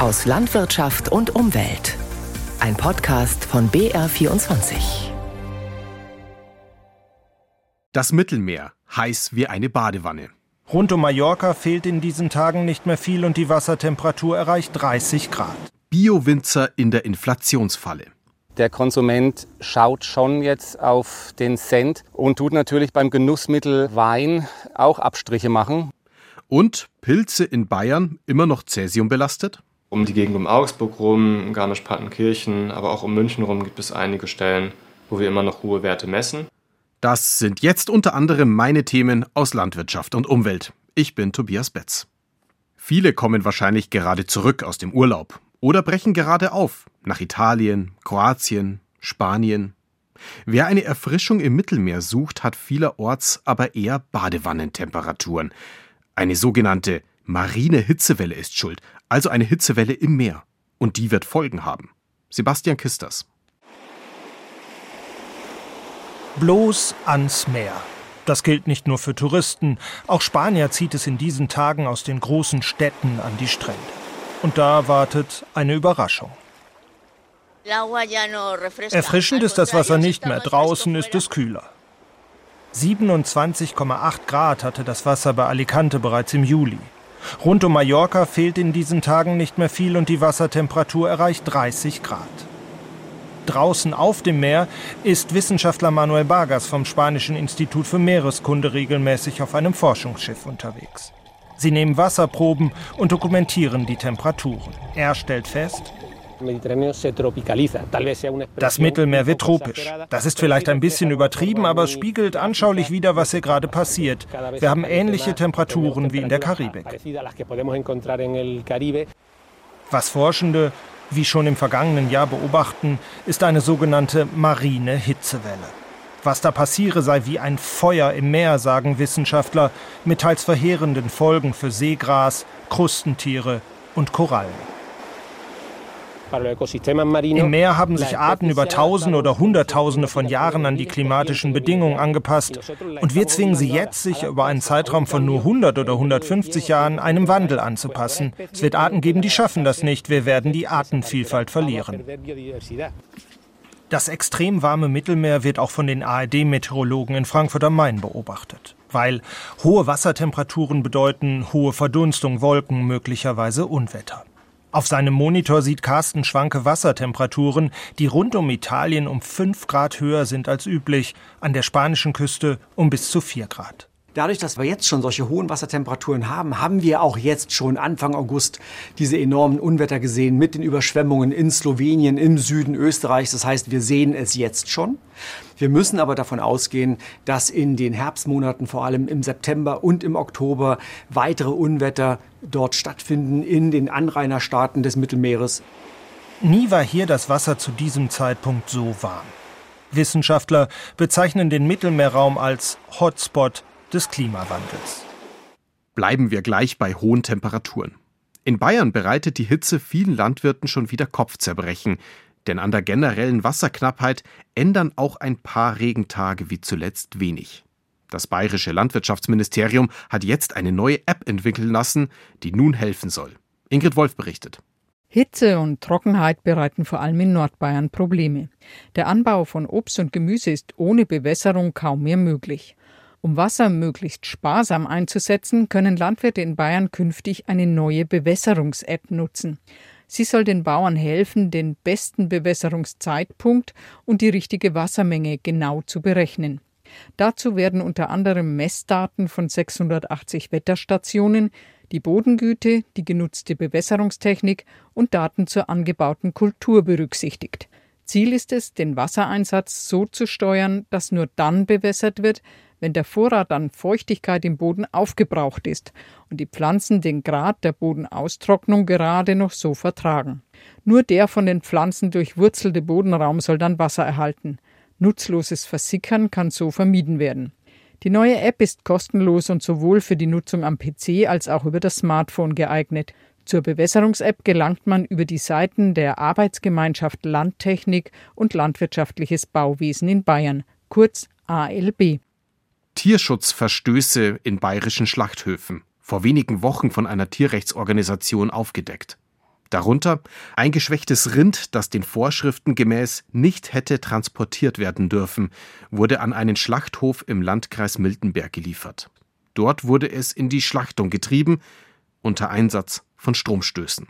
aus Landwirtschaft und Umwelt. Ein Podcast von BR24. Das Mittelmeer, heiß wie eine Badewanne. Rund um Mallorca fehlt in diesen Tagen nicht mehr viel und die Wassertemperatur erreicht 30 Grad. Biowinzer in der Inflationsfalle. Der Konsument schaut schon jetzt auf den Cent und tut natürlich beim Genussmittel Wein auch Abstriche machen. Und Pilze in Bayern immer noch Cäsium belastet? Um die Gegend um Augsburg rum, Garmisch-Partenkirchen, aber auch um München rum gibt es einige Stellen, wo wir immer noch hohe Werte messen. Das sind jetzt unter anderem meine Themen aus Landwirtschaft und Umwelt. Ich bin Tobias Betz. Viele kommen wahrscheinlich gerade zurück aus dem Urlaub oder brechen gerade auf nach Italien, Kroatien, Spanien. Wer eine Erfrischung im Mittelmeer sucht, hat vielerorts aber eher Badewannentemperaturen. Eine sogenannte marine Hitzewelle ist schuld, also eine Hitzewelle im Meer. Und die wird Folgen haben. Sebastian Kisters. Bloß ans Meer. Das gilt nicht nur für Touristen, auch Spanier zieht es in diesen Tagen aus den großen Städten an die Strände. Und da wartet eine Überraschung. Erfrischend ist das Wasser nicht mehr, draußen ist es kühler. 27,8 Grad hatte das Wasser bei Alicante bereits im Juli. Rund um Mallorca fehlt in diesen Tagen nicht mehr viel und die Wassertemperatur erreicht 30 Grad. Draußen auf dem Meer ist Wissenschaftler Manuel Vargas vom Spanischen Institut für Meereskunde regelmäßig auf einem Forschungsschiff unterwegs. Sie nehmen Wasserproben und dokumentieren die Temperaturen. Er stellt fest, das Mittelmeer wird tropisch. Das ist vielleicht ein bisschen übertrieben, aber es spiegelt anschaulich wider, was hier gerade passiert. Wir haben ähnliche Temperaturen wie in der Karibik. Was Forschende wie schon im vergangenen Jahr beobachten, ist eine sogenannte marine Hitzewelle. Was da passiere, sei wie ein Feuer im Meer, sagen Wissenschaftler, mit teils verheerenden Folgen für Seegras, Krustentiere und Korallen. Im Meer haben sich Arten über Tausende oder Hunderttausende von Jahren an die klimatischen Bedingungen angepasst und wir zwingen sie jetzt, sich über einen Zeitraum von nur 100 oder 150 Jahren einem Wandel anzupassen. Es wird Arten geben, die schaffen das nicht. Wir werden die Artenvielfalt verlieren. Das extrem warme Mittelmeer wird auch von den ARD-Meteorologen in Frankfurt am Main beobachtet, weil hohe Wassertemperaturen bedeuten hohe Verdunstung, Wolken, möglicherweise Unwetter. Auf seinem Monitor sieht Carsten schwanke Wassertemperaturen, die rund um Italien um 5 Grad höher sind als üblich, an der spanischen Küste um bis zu 4 Grad. Dadurch, dass wir jetzt schon solche hohen Wassertemperaturen haben, haben wir auch jetzt schon Anfang August diese enormen Unwetter gesehen mit den Überschwemmungen in Slowenien, im Süden Österreichs. Das heißt, wir sehen es jetzt schon. Wir müssen aber davon ausgehen, dass in den Herbstmonaten, vor allem im September und im Oktober, weitere Unwetter dort stattfinden in den Anrainerstaaten des Mittelmeeres. Nie war hier das Wasser zu diesem Zeitpunkt so warm. Wissenschaftler bezeichnen den Mittelmeerraum als Hotspot des Klimawandels. Bleiben wir gleich bei hohen Temperaturen. In Bayern bereitet die Hitze vielen Landwirten schon wieder Kopfzerbrechen, denn an der generellen Wasserknappheit ändern auch ein paar Regentage wie zuletzt wenig. Das bayerische Landwirtschaftsministerium hat jetzt eine neue App entwickeln lassen, die nun helfen soll. Ingrid Wolf berichtet. Hitze und Trockenheit bereiten vor allem in Nordbayern Probleme. Der Anbau von Obst und Gemüse ist ohne Bewässerung kaum mehr möglich. Um Wasser möglichst sparsam einzusetzen, können Landwirte in Bayern künftig eine neue Bewässerungs-App nutzen. Sie soll den Bauern helfen, den besten Bewässerungszeitpunkt und die richtige Wassermenge genau zu berechnen. Dazu werden unter anderem Messdaten von 680 Wetterstationen, die Bodengüte, die genutzte Bewässerungstechnik und Daten zur angebauten Kultur berücksichtigt. Ziel ist es, den Wassereinsatz so zu steuern, dass nur dann bewässert wird, wenn der Vorrat an Feuchtigkeit im Boden aufgebraucht ist und die Pflanzen den Grad der Bodenaustrocknung gerade noch so vertragen. Nur der von den Pflanzen durchwurzelte Bodenraum soll dann Wasser erhalten. Nutzloses Versickern kann so vermieden werden. Die neue App ist kostenlos und sowohl für die Nutzung am PC als auch über das Smartphone geeignet. Zur Bewässerungs-App gelangt man über die Seiten der Arbeitsgemeinschaft Landtechnik und Landwirtschaftliches Bauwesen in Bayern, kurz ALB. Tierschutzverstöße in bayerischen Schlachthöfen, vor wenigen Wochen von einer Tierrechtsorganisation aufgedeckt. Darunter ein geschwächtes Rind, das den Vorschriften gemäß nicht hätte transportiert werden dürfen, wurde an einen Schlachthof im Landkreis Miltenberg geliefert. Dort wurde es in die Schlachtung getrieben, unter Einsatz von Stromstößen.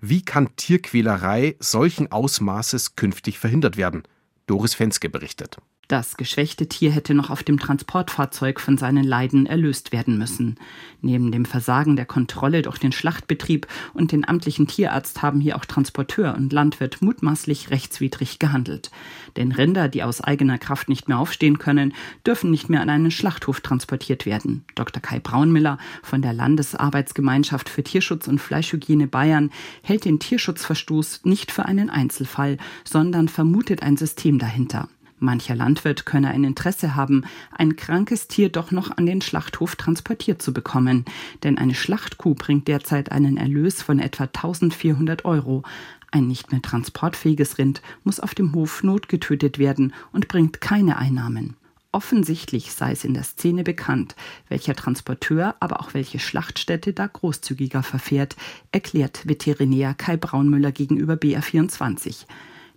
Wie kann Tierquälerei solchen Ausmaßes künftig verhindert werden? Doris Fenske berichtet. Das geschwächte Tier hätte noch auf dem Transportfahrzeug von seinen Leiden erlöst werden müssen. Neben dem Versagen der Kontrolle durch den Schlachtbetrieb und den amtlichen Tierarzt haben hier auch Transporteur und Landwirt mutmaßlich rechtswidrig gehandelt. Denn Rinder, die aus eigener Kraft nicht mehr aufstehen können, dürfen nicht mehr an einen Schlachthof transportiert werden. Dr. Kai Braunmiller von der Landesarbeitsgemeinschaft für Tierschutz und Fleischhygiene Bayern hält den Tierschutzverstoß nicht für einen Einzelfall, sondern vermutet ein System dahinter. Mancher Landwirt könne ein Interesse haben, ein krankes Tier doch noch an den Schlachthof transportiert zu bekommen, denn eine Schlachtkuh bringt derzeit einen Erlös von etwa 1400 Euro. Ein nicht mehr transportfähiges Rind muss auf dem Hof notgetötet werden und bringt keine Einnahmen. Offensichtlich sei es in der Szene bekannt, welcher Transporteur, aber auch welche Schlachtstätte da großzügiger verfährt, erklärt Veterinär Kai Braunmüller gegenüber BR24.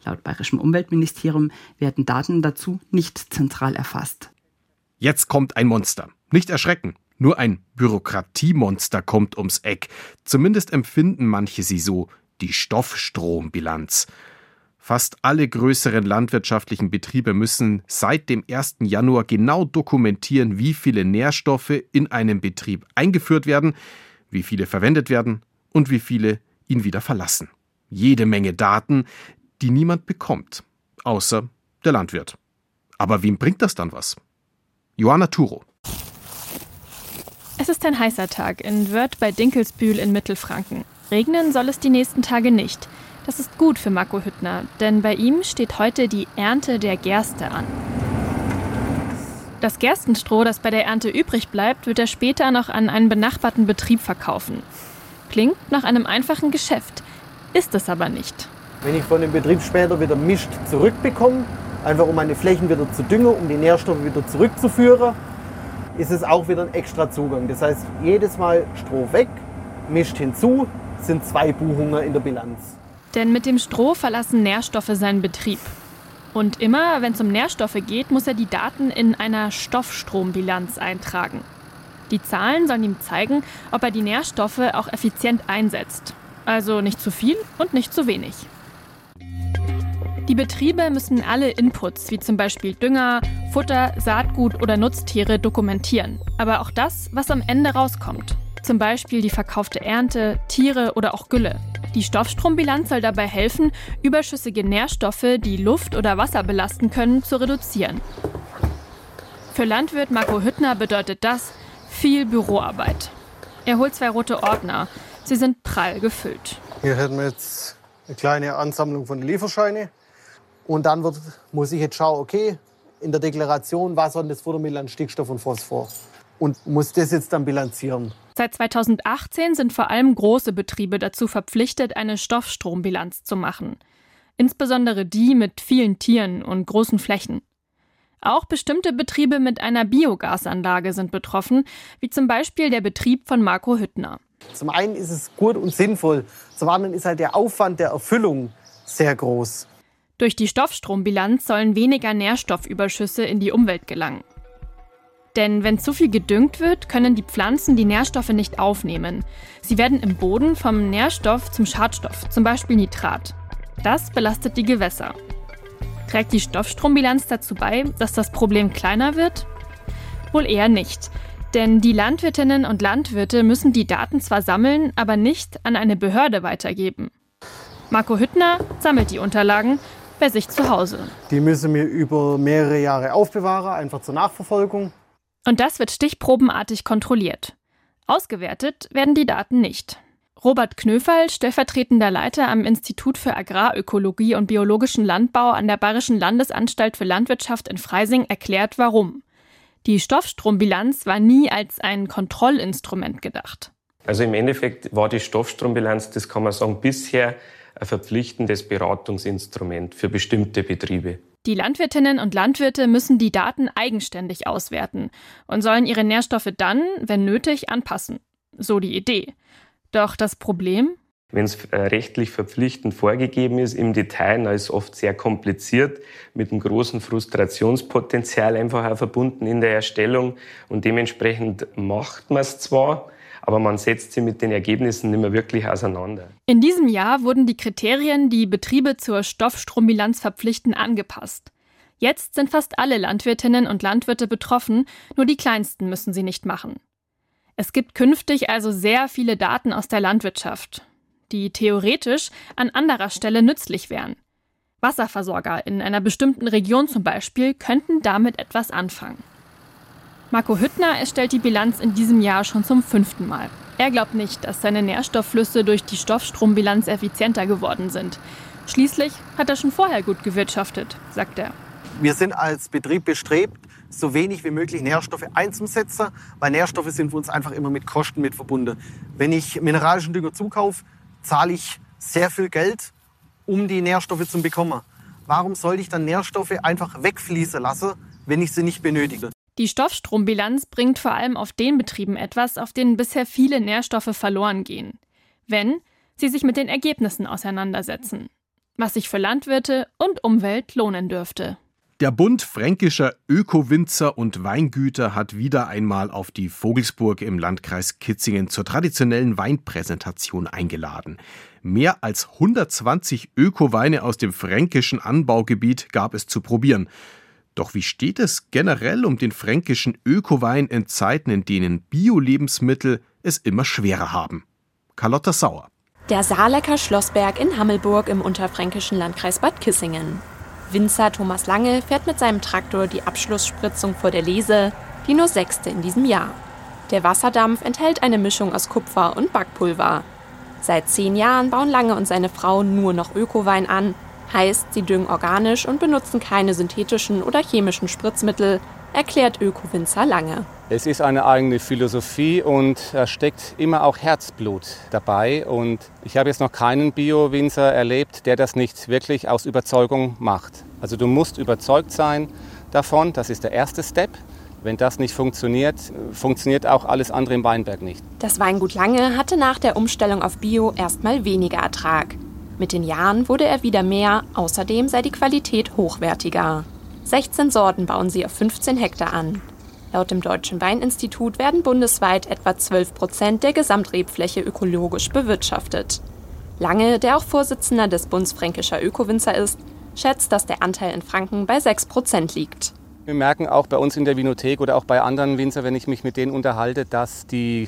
Laut bayerischem Umweltministerium werden Daten dazu nicht zentral erfasst. Jetzt kommt ein Monster. Nicht erschrecken. Nur ein Bürokratiemonster kommt ums Eck. Zumindest empfinden manche sie so. Die Stoffstrombilanz. Fast alle größeren landwirtschaftlichen Betriebe müssen seit dem 1. Januar genau dokumentieren, wie viele Nährstoffe in einem Betrieb eingeführt werden, wie viele verwendet werden und wie viele ihn wieder verlassen. Jede Menge Daten, die niemand bekommt, außer der Landwirt. Aber wem bringt das dann was? Johanna Turo. Es ist ein heißer Tag in Wörth bei Dinkelsbühl in Mittelfranken. Regnen soll es die nächsten Tage nicht. Das ist gut für Marco Hüttner, denn bei ihm steht heute die Ernte der Gerste an. Das Gerstenstroh, das bei der Ernte übrig bleibt, wird er später noch an einen benachbarten Betrieb verkaufen. Klingt nach einem einfachen Geschäft, ist es aber nicht. Wenn ich von dem Betrieb später wieder Mischt zurückbekomme, einfach um meine Flächen wieder zu düngen, um die Nährstoffe wieder zurückzuführen, ist es auch wieder ein extra Zugang. Das heißt, jedes Mal Stroh weg, Mischt hinzu, sind zwei Buchungen in der Bilanz. Denn mit dem Stroh verlassen Nährstoffe seinen Betrieb. Und immer, wenn es um Nährstoffe geht, muss er die Daten in einer Stoffstrombilanz eintragen. Die Zahlen sollen ihm zeigen, ob er die Nährstoffe auch effizient einsetzt. Also nicht zu viel und nicht zu wenig. Die Betriebe müssen alle Inputs, wie zum Beispiel Dünger, Futter, Saatgut oder Nutztiere, dokumentieren. Aber auch das, was am Ende rauskommt. Zum Beispiel die verkaufte Ernte, Tiere oder auch Gülle. Die Stoffstrombilanz soll dabei helfen, überschüssige Nährstoffe, die Luft oder Wasser belasten können, zu reduzieren. Für Landwirt Marco Hüttner bedeutet das viel Büroarbeit. Er holt zwei rote Ordner. Sie sind prall gefüllt. Hier hätten wir jetzt eine kleine Ansammlung von Lieferscheinen. Und dann wird, muss ich jetzt schauen, okay, in der Deklaration, was hat das Futtermittel an Stickstoff und Phosphor? Und muss das jetzt dann bilanzieren. Seit 2018 sind vor allem große Betriebe dazu verpflichtet, eine Stoffstrombilanz zu machen. Insbesondere die mit vielen Tieren und großen Flächen. Auch bestimmte Betriebe mit einer Biogasanlage sind betroffen, wie zum Beispiel der Betrieb von Marco Hüttner. Zum einen ist es gut und sinnvoll, zum anderen ist halt der Aufwand der Erfüllung sehr groß. Durch die Stoffstrombilanz sollen weniger Nährstoffüberschüsse in die Umwelt gelangen. Denn wenn zu viel gedüngt wird, können die Pflanzen die Nährstoffe nicht aufnehmen. Sie werden im Boden vom Nährstoff zum Schadstoff, zum Beispiel Nitrat. Das belastet die Gewässer. Trägt die Stoffstrombilanz dazu bei, dass das Problem kleiner wird? Wohl eher nicht. Denn die Landwirtinnen und Landwirte müssen die Daten zwar sammeln, aber nicht an eine Behörde weitergeben. Marco Hüttner sammelt die Unterlagen bei sich zu Hause. Die müssen wir über mehrere Jahre aufbewahren, einfach zur Nachverfolgung. Und das wird stichprobenartig kontrolliert. Ausgewertet werden die Daten nicht. Robert Knöferl, stellvertretender Leiter am Institut für Agrarökologie und biologischen Landbau an der Bayerischen Landesanstalt für Landwirtschaft in Freising, erklärt warum. Die Stoffstrombilanz war nie als ein Kontrollinstrument gedacht. Also im Endeffekt war die Stoffstrombilanz, das kann man sagen, bisher ein verpflichtendes Beratungsinstrument für bestimmte Betriebe. Die Landwirtinnen und Landwirte müssen die Daten eigenständig auswerten und sollen ihre Nährstoffe dann, wenn nötig, anpassen. So die Idee. Doch das Problem? Wenn es äh, rechtlich verpflichtend vorgegeben ist im Detail, dann ist es oft sehr kompliziert, mit einem großen Frustrationspotenzial einfach auch verbunden in der Erstellung. Und dementsprechend macht man es zwar, aber man setzt sie mit den Ergebnissen nicht mehr wirklich auseinander. In diesem Jahr wurden die Kriterien, die Betriebe zur Stoffstrombilanz verpflichten, angepasst. Jetzt sind fast alle Landwirtinnen und Landwirte betroffen, nur die kleinsten müssen sie nicht machen. Es gibt künftig also sehr viele Daten aus der Landwirtschaft, die theoretisch an anderer Stelle nützlich wären. Wasserversorger in einer bestimmten Region zum Beispiel könnten damit etwas anfangen. Marco Hüttner erstellt die Bilanz in diesem Jahr schon zum fünften Mal. Er glaubt nicht, dass seine Nährstoffflüsse durch die Stoffstrombilanz effizienter geworden sind. Schließlich hat er schon vorher gut gewirtschaftet, sagt er. Wir sind als Betrieb bestrebt, so wenig wie möglich Nährstoffe einzusetzen, weil Nährstoffe sind für uns einfach immer mit Kosten mit verbunden. Wenn ich mineralischen Dünger zukaufe, zahle ich sehr viel Geld, um die Nährstoffe zu bekommen. Warum sollte ich dann Nährstoffe einfach wegfließen lassen, wenn ich sie nicht benötige? Die Stoffstrombilanz bringt vor allem auf den Betrieben etwas, auf denen bisher viele Nährstoffe verloren gehen. Wenn sie sich mit den Ergebnissen auseinandersetzen. Was sich für Landwirte und Umwelt lohnen dürfte. Der Bund fränkischer Ökowinzer und Weingüter hat wieder einmal auf die Vogelsburg im Landkreis Kitzingen zur traditionellen Weinpräsentation eingeladen. Mehr als 120 Ökoweine aus dem fränkischen Anbaugebiet gab es zu probieren. Doch wie steht es generell um den fränkischen Ökowein in Zeiten, in denen Bio-Lebensmittel es immer schwerer haben? Carlotta Sauer. Der Saarlecker Schlossberg in Hammelburg im unterfränkischen Landkreis Bad Kissingen. Winzer Thomas Lange fährt mit seinem Traktor die Abschlussspritzung vor der Lese, die nur sechste in diesem Jahr. Der Wasserdampf enthält eine Mischung aus Kupfer und Backpulver. Seit zehn Jahren bauen Lange und seine Frau nur noch Ökowein an Heißt, sie düngen organisch und benutzen keine synthetischen oder chemischen Spritzmittel, erklärt Öko-Winzer Lange. Es ist eine eigene Philosophie und da steckt immer auch Herzblut dabei. Und ich habe jetzt noch keinen Bio-Winzer erlebt, der das nicht wirklich aus Überzeugung macht. Also du musst überzeugt sein davon, das ist der erste Step. Wenn das nicht funktioniert, funktioniert auch alles andere im Weinberg nicht. Das Weingut Lange hatte nach der Umstellung auf Bio erstmal weniger Ertrag. Mit den Jahren wurde er wieder mehr, außerdem sei die Qualität hochwertiger. 16 Sorten bauen sie auf 15 Hektar an. Laut dem Deutschen Weininstitut werden bundesweit etwa 12 Prozent der Gesamtrebfläche ökologisch bewirtschaftet. Lange, der auch Vorsitzender des Bundes Fränkischer Ökowinzer ist, schätzt, dass der Anteil in Franken bei 6 Prozent liegt. Wir merken auch bei uns in der Vinothek oder auch bei anderen Winzer, wenn ich mich mit denen unterhalte, dass die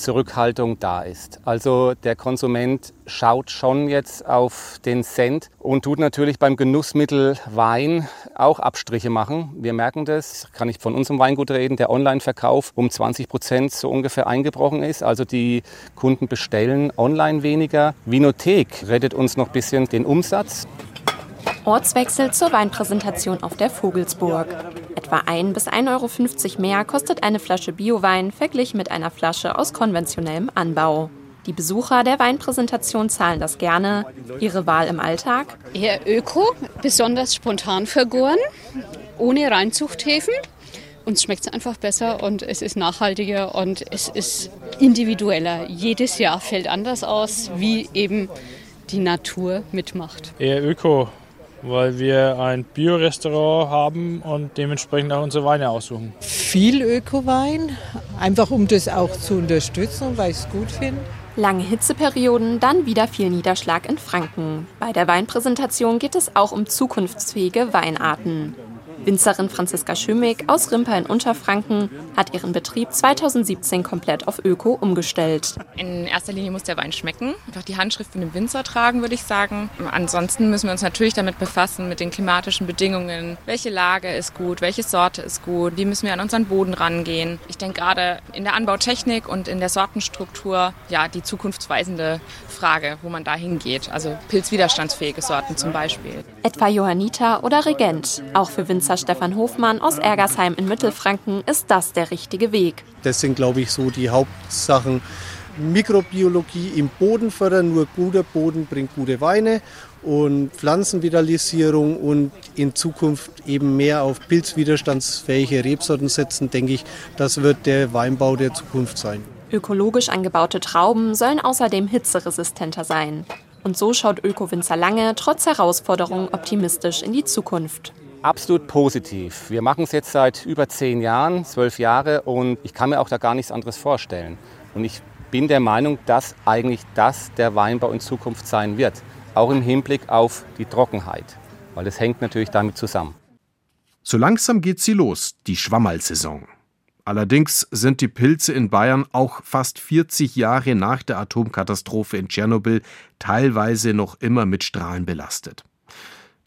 Kaufzurückhaltung da ist. Also der Konsument schaut schon jetzt auf den Cent und tut natürlich beim Genussmittel Wein auch Abstriche machen. Wir merken das, kann ich von unserem Weingut reden, der Online-Verkauf um 20 Prozent so ungefähr eingebrochen ist. Also die Kunden bestellen online weniger. Vinothek rettet uns noch ein bisschen den Umsatz. Ortswechsel zur Weinpräsentation auf der Vogelsburg. Etwa 1 bis 1,50 Euro mehr kostet eine Flasche Biowein verglichen mit einer Flasche aus konventionellem Anbau. Die Besucher der Weinpräsentation zahlen das gerne. Ihre Wahl im Alltag? Eher öko, besonders spontan vergoren, ohne Reinzuchthäfen. Uns schmeckt es einfach besser und es ist nachhaltiger und es ist individueller. Jedes Jahr fällt anders aus, wie eben die Natur mitmacht. Eher öko, weil wir ein Bio-Restaurant haben und dementsprechend auch unsere Weine aussuchen. Viel Öko-Wein, einfach um das auch zu unterstützen, weil ich es gut finde. Lange Hitzeperioden, dann wieder viel Niederschlag in Franken. Bei der Weinpräsentation geht es auch um zukunftsfähige Weinarten. Winzerin Franziska Schümig aus Rimper in Unterfranken hat ihren Betrieb 2017 komplett auf Öko umgestellt. In erster Linie muss der Wein schmecken, einfach die Handschrift von dem Winzer tragen, würde ich sagen. Ansonsten müssen wir uns natürlich damit befassen, mit den klimatischen Bedingungen. Welche Lage ist gut, welche Sorte ist gut, wie müssen wir an unseren Boden rangehen. Ich denke gerade in der Anbautechnik und in der Sortenstruktur, ja, die zukunftsweisende Frage, wo man da hingeht. Also pilzwiderstandsfähige Sorten zum Beispiel. Etwa Johanniter oder Regent, auch für Winzer Winzer Stefan Hofmann aus Ergersheim in Mittelfranken ist das der richtige Weg. Das sind, glaube ich, so die Hauptsachen. Mikrobiologie im Boden fördern, nur guter Boden bringt gute Weine und Pflanzenvitalisierung und in Zukunft eben mehr auf pilzwiderstandsfähige Rebsorten setzen, denke ich, das wird der Weinbau der Zukunft sein. Ökologisch angebaute Trauben sollen außerdem hitzeresistenter sein. Und so schaut Öko-Winzer Lange trotz Herausforderungen optimistisch in die Zukunft. Absolut positiv. Wir machen es jetzt seit über zehn Jahren, zwölf Jahre, und ich kann mir auch da gar nichts anderes vorstellen. Und ich bin der Meinung, dass eigentlich das der Weinbau in Zukunft sein wird. Auch im Hinblick auf die Trockenheit. Weil es hängt natürlich damit zusammen. So langsam geht sie los, die Schwammerlsaison. Allerdings sind die Pilze in Bayern auch fast 40 Jahre nach der Atomkatastrophe in Tschernobyl teilweise noch immer mit Strahlen belastet.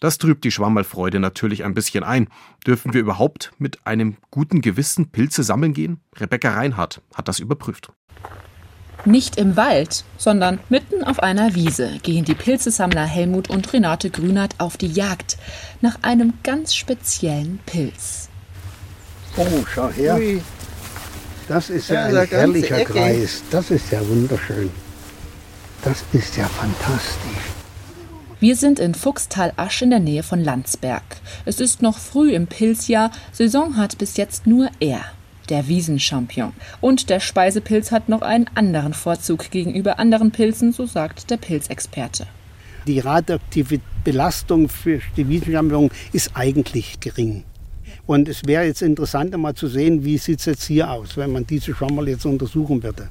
Das trübt die Schwammerlfreude natürlich ein bisschen ein. Dürfen wir überhaupt mit einem guten Gewissen Pilze sammeln gehen? Rebecca Reinhardt hat das überprüft. Nicht im Wald, sondern mitten auf einer Wiese gehen die Pilzesammler Helmut und Renate Grünert auf die Jagd nach einem ganz speziellen Pilz. Oh, schau her. Das ist ja, ja ein herrlicher Ecke. Kreis. Das ist ja wunderschön. Das ist ja fantastisch. Wir sind in Fuchstal-Asch in der Nähe von Landsberg. Es ist noch früh im Pilzjahr. Saison hat bis jetzt nur er, der Wiesenchampion. Und der Speisepilz hat noch einen anderen Vorzug gegenüber anderen Pilzen, so sagt der Pilzexperte. Die radioaktive Belastung für die Wiesenchampion ist eigentlich gering. Und es wäre jetzt interessant, mal zu sehen, wie sieht es jetzt hier aus, wenn man diese schon mal jetzt untersuchen würde.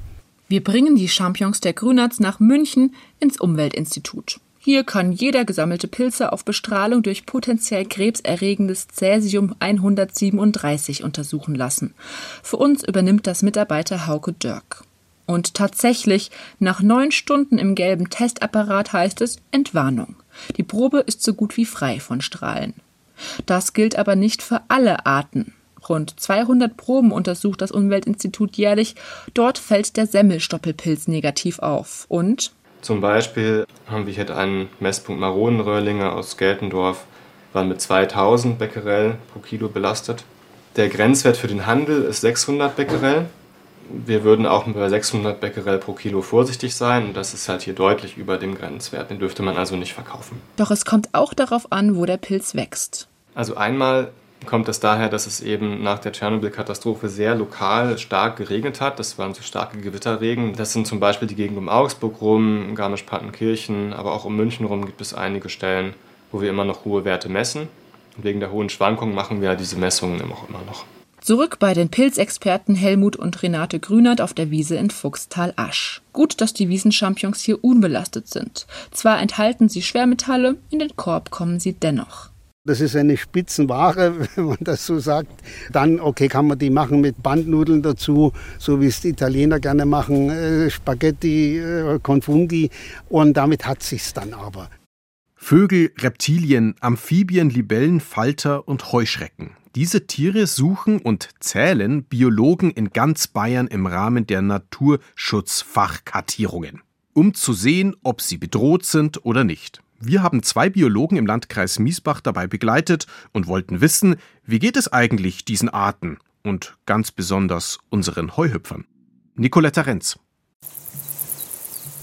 Wir bringen die Champions der Grünatz nach München ins Umweltinstitut. Hier kann jeder gesammelte Pilze auf Bestrahlung durch potenziell krebserregendes Cäsium 137 untersuchen lassen. Für uns übernimmt das Mitarbeiter Hauke Dirk. Und tatsächlich, nach neun Stunden im gelben Testapparat heißt es Entwarnung. Die Probe ist so gut wie frei von Strahlen. Das gilt aber nicht für alle Arten. Rund 200 Proben untersucht das Umweltinstitut jährlich. Dort fällt der Semmelstoppelpilz negativ auf. Und zum Beispiel haben wir hier einen Messpunkt Maronenröhrlinge aus Geltendorf, war mit 2000 Becquerel pro Kilo belastet. Der Grenzwert für den Handel ist 600 Becquerel. Wir würden auch bei 600 Becquerel pro Kilo vorsichtig sein und das ist halt hier deutlich über dem Grenzwert. Den dürfte man also nicht verkaufen. Doch es kommt auch darauf an, wo der Pilz wächst. Also einmal kommt es daher, dass es eben nach der Tschernobyl-Katastrophe sehr lokal stark geregnet hat. Das waren so starke Gewitterregen. Das sind zum Beispiel die Gegend um Augsburg rum, Garmisch-Partenkirchen, aber auch um München rum gibt es einige Stellen, wo wir immer noch hohe Werte messen. Und wegen der hohen Schwankungen machen wir diese Messungen auch immer noch. Zurück bei den Pilzexperten Helmut und Renate Grünert auf der Wiese in Fuchstal-Asch. Gut, dass die Wiesenchampions hier unbelastet sind. Zwar enthalten sie Schwermetalle, in den Korb kommen sie dennoch. Das ist eine Spitzenware, wenn man das so sagt. Dann, okay, kann man die machen mit Bandnudeln dazu, so wie es die Italiener gerne machen, äh, Spaghetti, äh, Confundi. Und damit hat sich's dann aber. Vögel, Reptilien, Amphibien, Libellen, Falter und Heuschrecken. Diese Tiere suchen und zählen Biologen in ganz Bayern im Rahmen der Naturschutzfachkartierungen, um zu sehen, ob sie bedroht sind oder nicht. Wir haben zwei Biologen im Landkreis Miesbach dabei begleitet und wollten wissen, wie geht es eigentlich diesen Arten und ganz besonders unseren Heuhüpfern. Nicoletta Renz.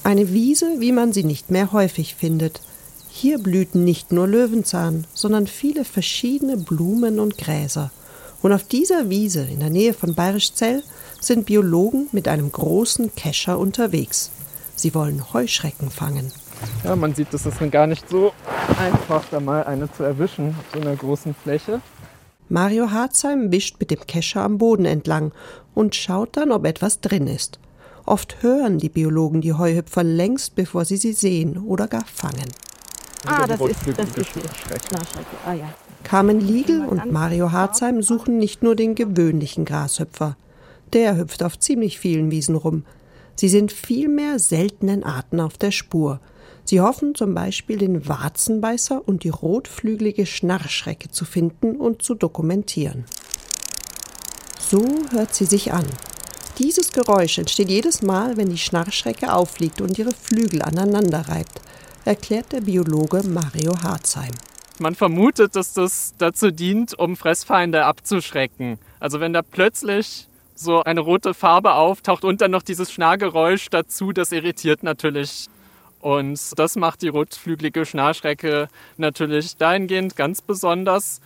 Eine Wiese, wie man sie nicht mehr häufig findet. Hier blühten nicht nur Löwenzahn, sondern viele verschiedene Blumen und Gräser. Und auf dieser Wiese in der Nähe von Bayerischzell sind Biologen mit einem großen Kescher unterwegs. Sie wollen Heuschrecken fangen. Ja, man sieht, es ist gar nicht so einfach, da mal eine zu erwischen auf so einer großen Fläche. Mario Harzheim wischt mit dem Kescher am Boden entlang und schaut dann, ob etwas drin ist. Oft hören die Biologen die Heuhüpfer längst, bevor sie sie sehen oder gar fangen. Ah, das ist, das ist Schnarchschrecke. Ah, ja. Carmen Liegel und Mario Harzheim suchen nicht nur den gewöhnlichen Grashüpfer. Der hüpft auf ziemlich vielen Wiesen rum. Sie sind vielmehr seltenen Arten auf der Spur. Sie hoffen zum Beispiel den Warzenbeißer und die rotflügelige Schnarrschrecke zu finden und zu dokumentieren. So hört sie sich an. Dieses Geräusch entsteht jedes Mal, wenn die Schnarrschrecke aufliegt und ihre Flügel aneinander reibt erklärt der Biologe Mario Harzheim. Man vermutet, dass das dazu dient, um Fressfeinde abzuschrecken. Also wenn da plötzlich so eine rote Farbe auftaucht und dann noch dieses Schnarrgeräusch dazu, das irritiert natürlich. Und das macht die rotflügelige Schnarrschrecke natürlich dahingehend ganz besonders.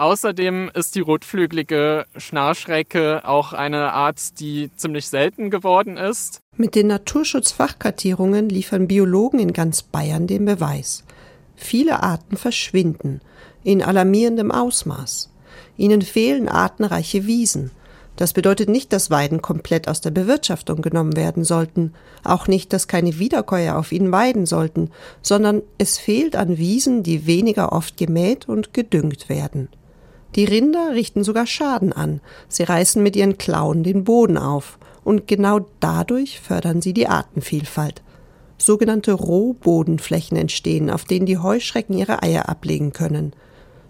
Außerdem ist die rotflügelige Schnarchrecke auch eine Art, die ziemlich selten geworden ist. Mit den Naturschutzfachkartierungen liefern Biologen in ganz Bayern den Beweis. Viele Arten verschwinden in alarmierendem Ausmaß. Ihnen fehlen artenreiche Wiesen. Das bedeutet nicht, dass Weiden komplett aus der Bewirtschaftung genommen werden sollten, auch nicht, dass keine Wiederkäuer auf ihnen weiden sollten, sondern es fehlt an Wiesen, die weniger oft gemäht und gedüngt werden. Die Rinder richten sogar Schaden an, sie reißen mit ihren Klauen den Boden auf, und genau dadurch fördern sie die Artenvielfalt. Sogenannte Rohbodenflächen entstehen, auf denen die Heuschrecken ihre Eier ablegen können.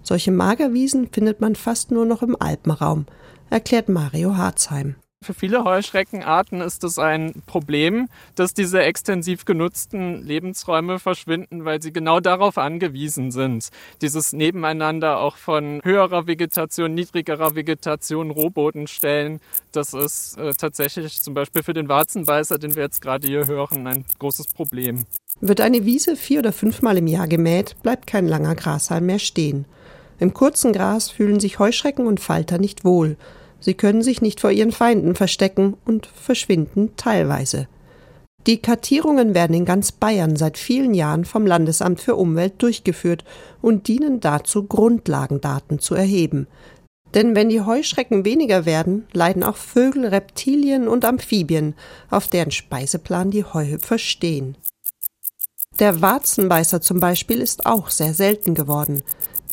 Solche Magerwiesen findet man fast nur noch im Alpenraum, erklärt Mario Harzheim. Für viele Heuschreckenarten ist es ein Problem, dass diese extensiv genutzten Lebensräume verschwinden, weil sie genau darauf angewiesen sind. Dieses Nebeneinander auch von höherer Vegetation, niedrigerer Vegetation, Rohbodenstellen, das ist äh, tatsächlich zum Beispiel für den Warzenbeißer, den wir jetzt gerade hier hören, ein großes Problem. Wird eine Wiese vier oder fünfmal im Jahr gemäht, bleibt kein langer Grashalm mehr stehen. Im kurzen Gras fühlen sich Heuschrecken und Falter nicht wohl. Sie können sich nicht vor ihren Feinden verstecken und verschwinden teilweise. Die Kartierungen werden in ganz Bayern seit vielen Jahren vom Landesamt für Umwelt durchgeführt und dienen dazu, Grundlagendaten zu erheben. Denn wenn die Heuschrecken weniger werden, leiden auch Vögel, Reptilien und Amphibien, auf deren Speiseplan die Heuhüpfer stehen. Der Warzenbeißer zum Beispiel ist auch sehr selten geworden.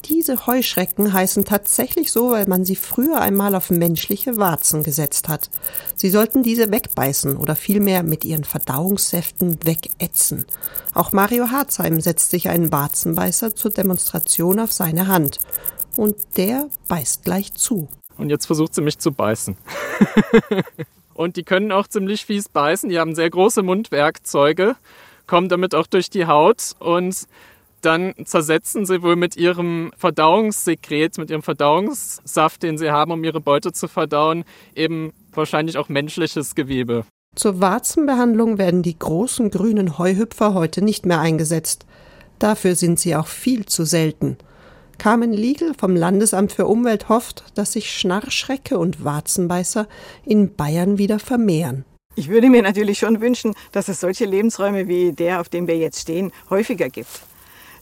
Diese Heuschrecken heißen tatsächlich so, weil man sie früher einmal auf menschliche Warzen gesetzt hat. Sie sollten diese wegbeißen oder vielmehr mit ihren Verdauungssäften wegätzen. Auch Mario Harzheim setzt sich einen Warzenbeißer zur Demonstration auf seine Hand. Und der beißt gleich zu. Und jetzt versucht sie mich zu beißen. und die können auch ziemlich fies beißen. Die haben sehr große Mundwerkzeuge, kommen damit auch durch die Haut und dann zersetzen sie wohl mit ihrem Verdauungssekret, mit ihrem Verdauungssaft, den sie haben, um ihre Beute zu verdauen, eben wahrscheinlich auch menschliches Gewebe. Zur Warzenbehandlung werden die großen grünen Heuhüpfer heute nicht mehr eingesetzt. Dafür sind sie auch viel zu selten. Carmen Liegel vom Landesamt für Umwelt hofft, dass sich Schnarrschrecke und Warzenbeißer in Bayern wieder vermehren. Ich würde mir natürlich schon wünschen, dass es solche Lebensräume wie der, auf dem wir jetzt stehen, häufiger gibt.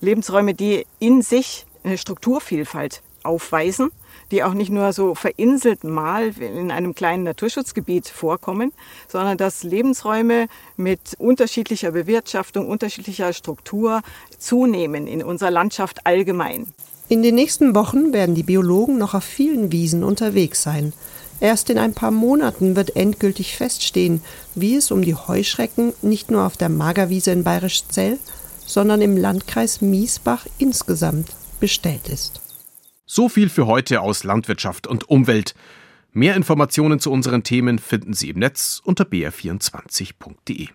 Lebensräume, die in sich eine Strukturvielfalt aufweisen, die auch nicht nur so verinselt mal in einem kleinen Naturschutzgebiet vorkommen, sondern dass Lebensräume mit unterschiedlicher Bewirtschaftung, unterschiedlicher Struktur zunehmen in unserer Landschaft allgemein. In den nächsten Wochen werden die Biologen noch auf vielen Wiesen unterwegs sein. Erst in ein paar Monaten wird endgültig feststehen, wie es um die Heuschrecken nicht nur auf der Magerwiese in Bayerisch Zell, sondern im Landkreis Miesbach insgesamt bestellt ist. So viel für heute aus Landwirtschaft und Umwelt. Mehr Informationen zu unseren Themen finden Sie im Netz unter br24.de.